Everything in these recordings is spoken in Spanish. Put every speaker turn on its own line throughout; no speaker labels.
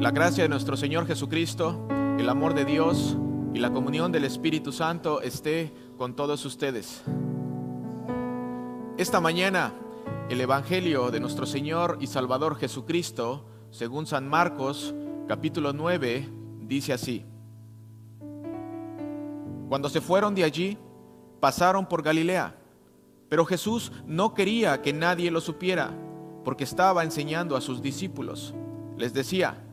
La gracia de nuestro Señor Jesucristo, el amor de Dios y la comunión del Espíritu Santo esté con todos ustedes. Esta mañana, el Evangelio de nuestro Señor y Salvador Jesucristo, según San Marcos, capítulo 9, dice así. Cuando se fueron de allí, pasaron por Galilea, pero Jesús no quería que nadie lo supiera, porque estaba enseñando a sus discípulos. Les decía,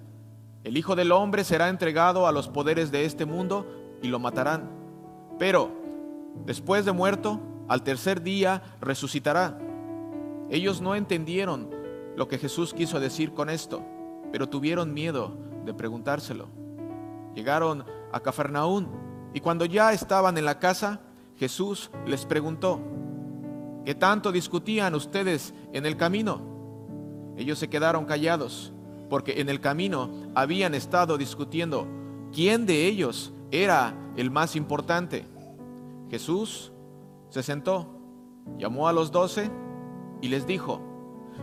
el Hijo del Hombre será entregado a los poderes de este mundo y lo matarán. Pero, después de muerto, al tercer día resucitará. Ellos no entendieron lo que Jesús quiso decir con esto, pero tuvieron miedo de preguntárselo. Llegaron a Cafarnaún y cuando ya estaban en la casa, Jesús les preguntó, ¿qué tanto discutían ustedes en el camino? Ellos se quedaron callados porque en el camino habían estado discutiendo quién de ellos era el más importante. Jesús se sentó, llamó a los doce y les dijo,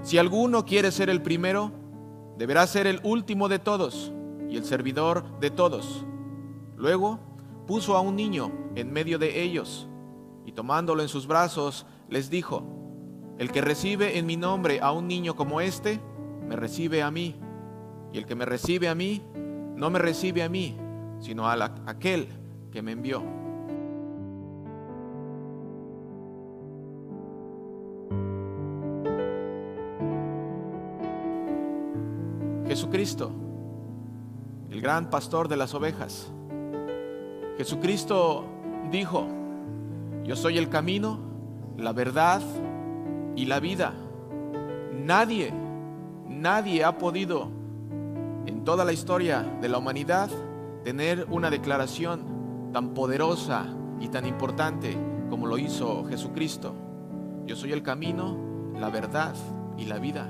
si alguno quiere ser el primero, deberá ser el último de todos y el servidor de todos. Luego puso a un niño en medio de ellos y tomándolo en sus brazos les dijo, el que recibe en mi nombre a un niño como este, me recibe a mí y el que me recibe a mí, no me recibe a mí, sino a aquel que me envió. Jesucristo, el gran pastor de las ovejas. Jesucristo dijo, yo soy el camino, la verdad y la vida. Nadie, nadie ha podido en toda la historia de la humanidad tener una declaración tan poderosa y tan importante como lo hizo Jesucristo. Yo soy el camino, la verdad y la vida.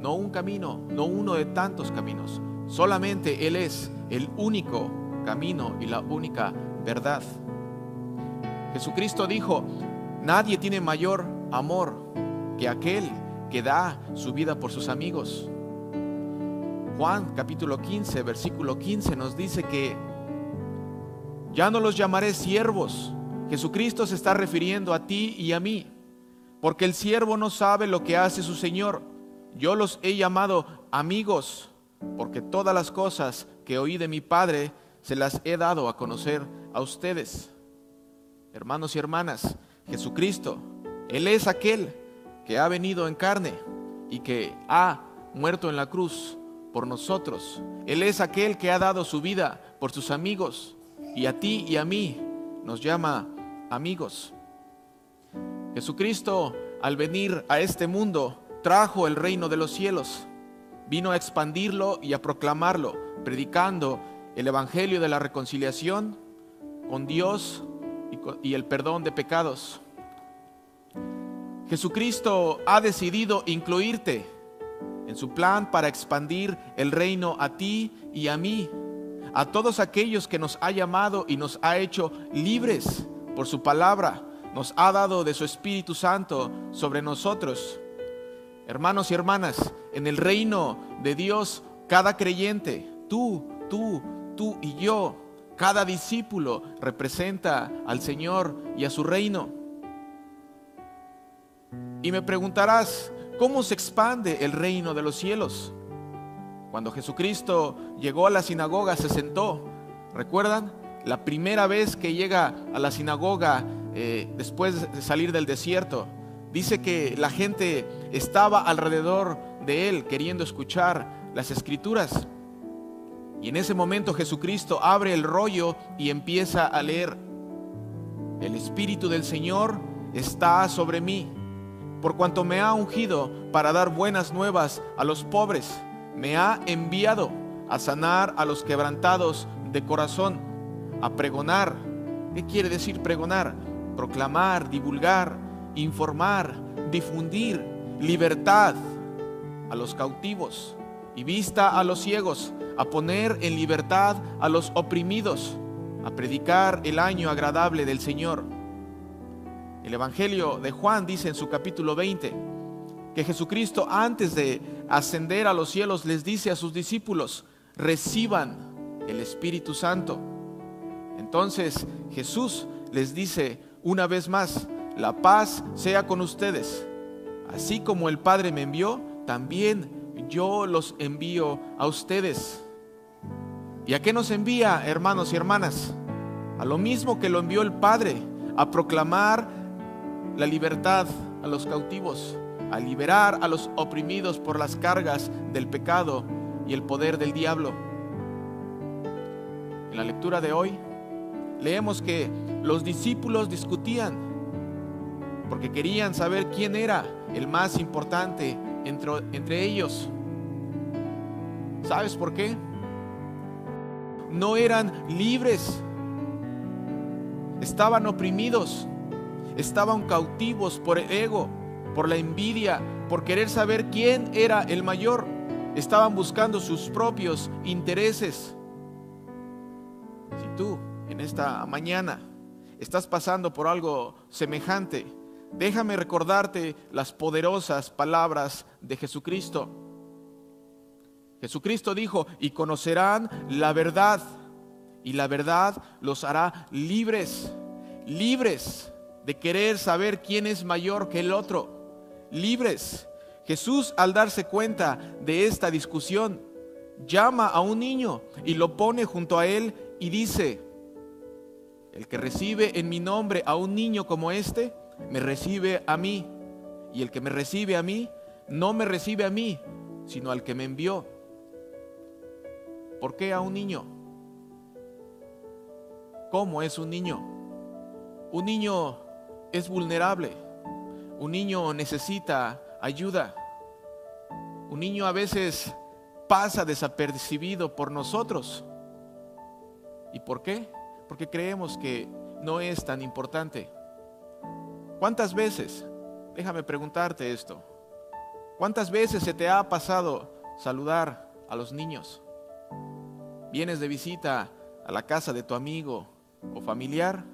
No un camino, no uno de tantos caminos. Solamente Él es el único camino y la única verdad. Jesucristo dijo, nadie tiene mayor amor que aquel que da su vida por sus amigos. Juan capítulo 15, versículo 15 nos dice que ya no los llamaré siervos. Jesucristo se está refiriendo a ti y a mí, porque el siervo no sabe lo que hace su Señor. Yo los he llamado amigos, porque todas las cosas que oí de mi Padre se las he dado a conocer a ustedes. Hermanos y hermanas, Jesucristo, Él es aquel que ha venido en carne y que ha muerto en la cruz por nosotros. Él es aquel que ha dado su vida por sus amigos y a ti y a mí nos llama amigos. Jesucristo al venir a este mundo trajo el reino de los cielos, vino a expandirlo y a proclamarlo, predicando el Evangelio de la reconciliación con Dios y, el perdón de pecados. Jesucristo ha decidido incluirte en su plan para expandir el reino a ti y a mí, a todos aquellos que nos ha llamado y nos ha hecho libres por su palabra, nos ha dado de su Espíritu Santo sobre nosotros. Hermanos y hermanas, en el reino de Dios, cada creyente, tú, tú, tú y yo, cada discípulo representa al Señor y a su reino. Y me preguntarás, ¿Cómo se expande el reino de los cielos? Cuando Jesucristo llegó a la sinagoga se sentó. ¿Recuerdan? La primera vez que llega a la sinagoga eh, después de salir del desierto, dice que la gente estaba alrededor de él queriendo escuchar las escrituras. Y en ese momento Jesucristo abre el rollo y empieza a leer. El Espíritu del Señor está sobre mí por cuanto me ha ungido para dar buenas nuevas a los pobres, me ha enviado a sanar a los quebrantados de corazón, a pregonar. ¿Qué quiere decir pregonar? Proclamar, divulgar, informar, difundir libertad a los cautivos y vista a los ciegos, a poner en libertad a los oprimidos, a predicar el año agradable del Señor el Evangelio de Juan dice en su capítulo 20 que Jesucristo antes de ascender a los cielos les dice a sus discípulos, reciban el Espíritu Santo. Entonces Jesús les dice una vez más, la paz sea con ustedes. Así como el Padre me envió, también yo los envío a ustedes. ¿Y a qué nos envía, hermanos y hermanas? A lo mismo que lo envió el Padre, a proclamar la libertad a los cautivos, a liberar a los oprimidos por las cargas del pecado y el poder del diablo. En la lectura de hoy leemos que los discípulos discutían porque querían saber quién era el más importante entre, entre ellos. ¿Sabes por qué? No eran libres, estaban oprimidos, estaban cautivos por el ego, por la envidia, por querer saber quién era el mayor. Estaban buscando sus propios intereses. Si tú en esta mañana estás pasando por algo semejante, déjame recordarte las poderosas palabras de Jesucristo. Jesucristo dijo, y conocerán la verdad, y la verdad los hará libres, libres de querer saber quién es mayor que el otro, libres. Jesús al darse cuenta de esta discusión, llama a un niño y lo pone junto a él y dice, el que recibe en mi nombre a un niño como este, me recibe a mí. Y el que me recibe a mí, no me recibe a mí, sino al que me envió. ¿Por qué a un niño? ¿Cómo es un niño? Un niño es vulnerable. Un niño necesita ayuda. Un niño a veces pasa desapercibido por nosotros. ¿Y por qué? porque creemos que no es tan importante. ¿Cuántas veces, déjame preguntarte esto, cuántas veces se te ha pasado saludar a los niños? Vienes de visita a la casa de tu amigo o familiar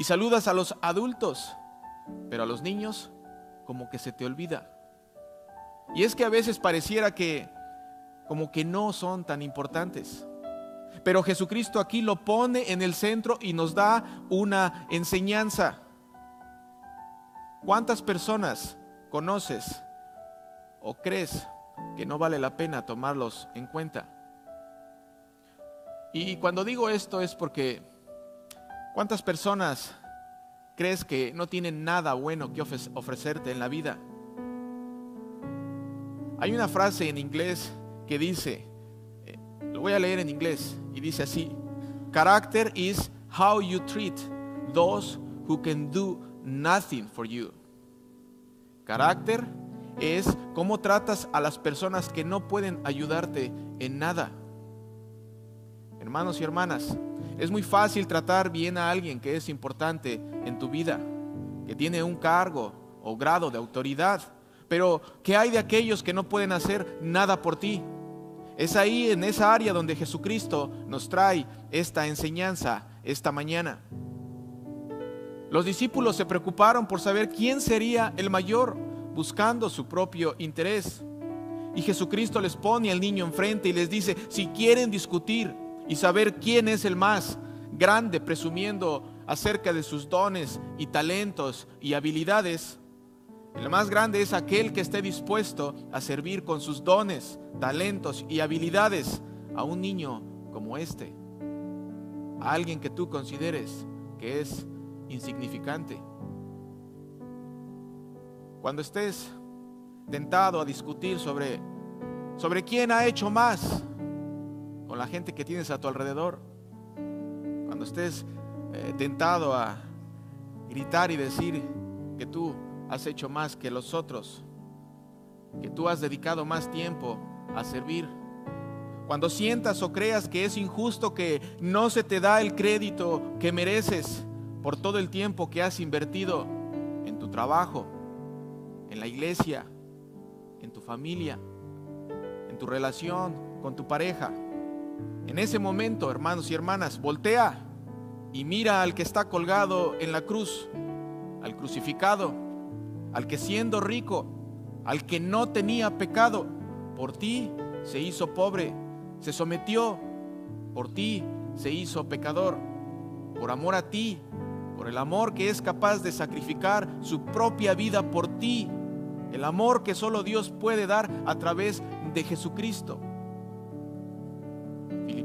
y saludas a los adultos, pero a los niños como que se te olvida. Y es que a veces pareciera que como que no son tan importantes. Pero Jesucristo aquí lo pone en el centro y nos da una enseñanza. ¿Cuántas personas conoces o crees que no vale la pena tomarlos en cuenta? Y cuando digo esto es porque ¿cuántas personas crees que no tienen nada bueno que ofrecerte en la vida? Hay una frase en inglés que dice, lo voy a leer en inglés y dice así, character is how you treat those who can do nothing for you. Carácter es cómo tratas a las personas que no pueden ayudarte en nada. Hermanos y hermanas, es muy fácil tratar bien a alguien que es importante en tu vida, que tiene un cargo o grado de autoridad, pero ¿qué hay de aquellos que no pueden hacer nada por ti? Es ahí en esa área donde Jesucristo nos trae esta enseñanza esta mañana. Los discípulos se preocuparon por saber quién sería el mayor, buscando su propio interés. Y Jesucristo les pone al niño enfrente y les dice, si quieren discutir y saber quién es el más grande, presumiendo acerca de sus dones y talentos y habilidades, el más grande es aquel que esté dispuesto a servir con sus dones, talentos y habilidades a un niño como este. A alguien que tú consideres que es insignificante. Cuando estés tentado a discutir sobre, sobre quién ha hecho más con la gente que tienes a tu alrededor, cuando estés eh, tentado a gritar y decir que tú has hecho más que los otros, que tú has dedicado más tiempo a servir. Cuando sientas o creas que es injusto que no se te da el crédito que mereces por todo el tiempo que has invertido en tu trabajo, en la iglesia, en tu familia, en tu relación con tu pareja. En ese momento, hermanos y hermanas, voltea y mira al que está colgado en la cruz, al crucificado al que siendo rico, al que no tenía pecado, por ti se hizo pobre, se sometió, por ti se hizo pecador, por amor a ti, por el amor que es capaz de sacrificar su propia vida por ti, el amor que solo Dios puede dar a través de Jesucristo.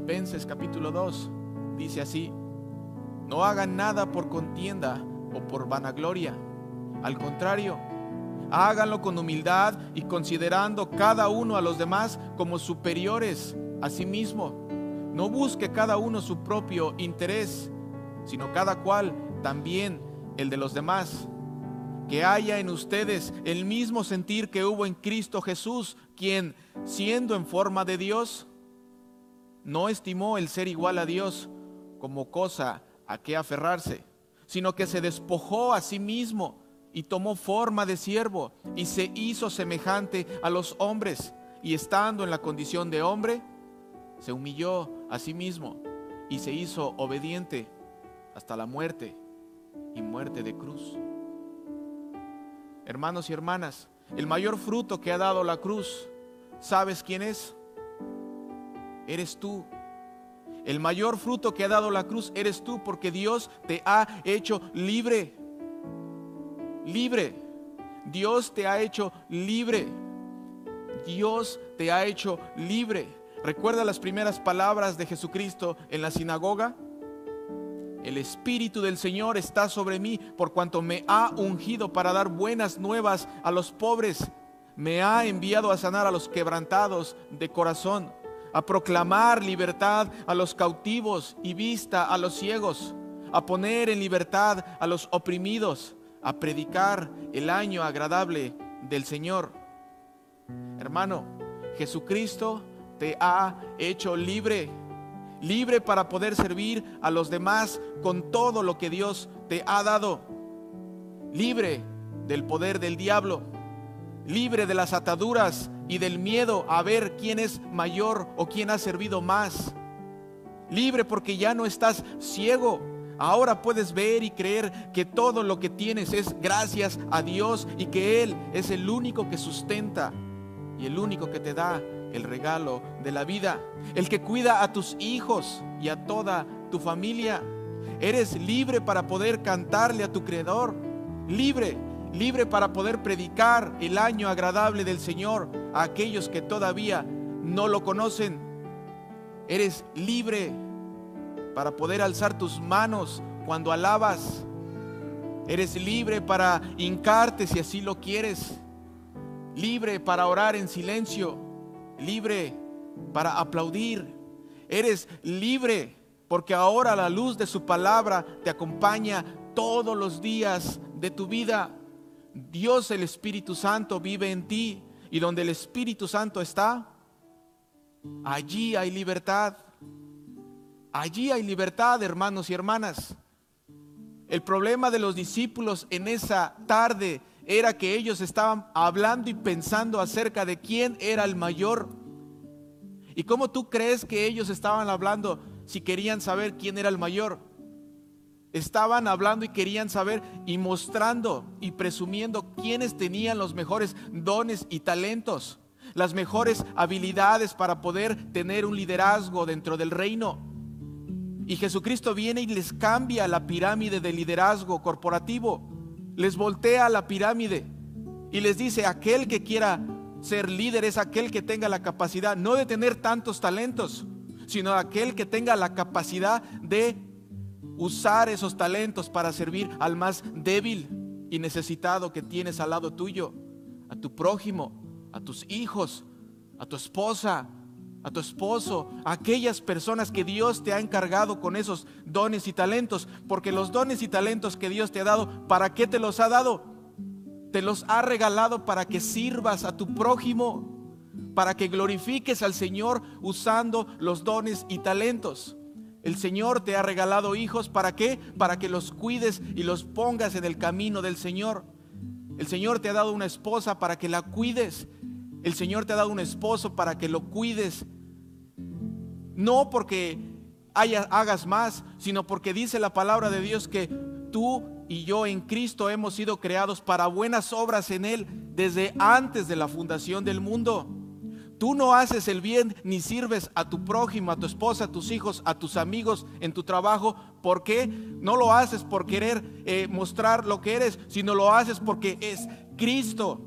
Filipenses capítulo 2 dice así, no hagan nada por contienda o por vanagloria, al contrario, háganlo con humildad y considerando cada uno a los demás como superiores a sí mismo. No busque cada uno su propio interés, sino cada cual también el de los demás. Que haya en ustedes el mismo sentir que hubo en Cristo Jesús, quien, siendo en forma de Dios, no estimó el ser igual a Dios como cosa a que aferrarse, sino que se despojó a sí mismo y tomó forma de siervo y se hizo semejante a los hombres y estando en la condición de hombre, se humilló a sí mismo y se hizo obediente hasta la muerte y muerte de cruz. Hermanos y hermanas, el mayor fruto que ha dado la cruz, ¿sabes quién es? Eres tú. El mayor fruto que ha dado la cruz eres tú porque Dios te ha hecho libre. Libre. Dios te ha hecho libre. Dios te ha hecho libre. ¿Recuerda las primeras palabras de Jesucristo en la sinagoga? El Espíritu del Señor está sobre mí por cuanto me ha ungido para dar buenas nuevas a los pobres. Me ha enviado a sanar a los quebrantados de corazón, a proclamar libertad a los cautivos y vista a los ciegos, a poner en libertad a los oprimidos, a predicar el año agradable del Señor. Hermano, Jesucristo te ha hecho libre, libre para poder servir a los demás con todo lo que Dios te ha dado, libre del poder del diablo, libre de las ataduras y del miedo a ver quién es mayor o quién ha servido más, libre porque ya no estás ciego. Ahora puedes ver y creer que todo lo que tienes es gracias a Dios y que Él es el único que sustenta y el único que te da el regalo de la vida, el que cuida a tus hijos y a toda tu familia. Eres libre para poder cantarle a tu Creador, libre, libre para poder predicar el año agradable del Señor a aquellos que todavía no lo conocen. Eres libre para poder alzar tus manos cuando alabas. Eres libre para hincarte si así lo quieres. Libre para orar en silencio libre para aplaudir. Eres libre porque ahora la luz de su palabra te acompaña todos los días de tu vida. Dios el Espíritu Santo vive en ti y donde el Espíritu Santo está, allí hay libertad. Allí hay libertad, hermanos y hermanas. El problema de los discípulos en esa tarde era que ellos estaban hablando y pensando acerca de quién era el mayor. ¿Y cómo tú crees que ellos estaban hablando si querían saber quién era el mayor? Estaban hablando y querían saber y mostrando y presumiendo quiénes tenían los mejores dones y talentos, las mejores habilidades para poder tener un liderazgo dentro del reino. Y Jesucristo viene y les cambia la pirámide de liderazgo corporativo les voltea la pirámide y les dice, aquel que quiera ser líder es aquel que tenga la capacidad, no de tener tantos talentos, sino aquel que tenga la capacidad de usar esos talentos para servir al más débil y necesitado que tienes al lado tuyo, a tu prójimo, a tus hijos, a tu esposa, a tu esposo, a aquellas personas que Dios te ha encargado con esos dones y talentos, porque los dones y talentos que Dios te ha dado, ¿para qué te los ha dado? Te los ha regalado para que sirvas a tu prójimo, para que glorifiques al Señor usando los dones y talentos. El Señor te ha regalado hijos, ¿para qué? Para que los cuides y los pongas en el camino del Señor. El Señor te ha dado una esposa para que la cuides. El Señor te ha dado un esposo para que lo cuides no porque hagas más, sino porque dice la palabra de Dios que tú y yo en Cristo hemos sido creados para buenas obras en Él desde antes de la fundación del mundo. Tú no haces el bien ni sirves a tu prójimo, a tu esposa, a tus hijos, a tus amigos en tu trabajo. ¿Por qué? No lo haces por querer eh, mostrar lo que eres, sino lo haces porque es Cristo.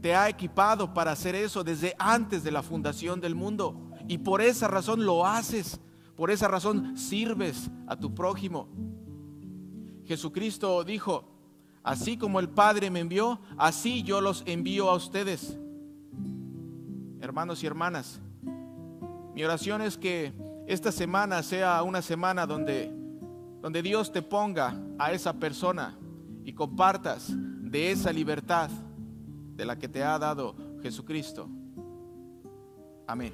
Te ha equipado para hacer eso desde antes de la fundación del mundo. Y por esa razón lo haces. Por esa razón sirves a tu prójimo. Jesucristo dijo, así como el Padre me envió, así yo los envío a ustedes hermanos y hermanas. Mi oración es que esta semana sea una semana donde, donde Dios te ponga a esa persona y compartas de esa libertad de la que te ha dado Jesucristo. Amén.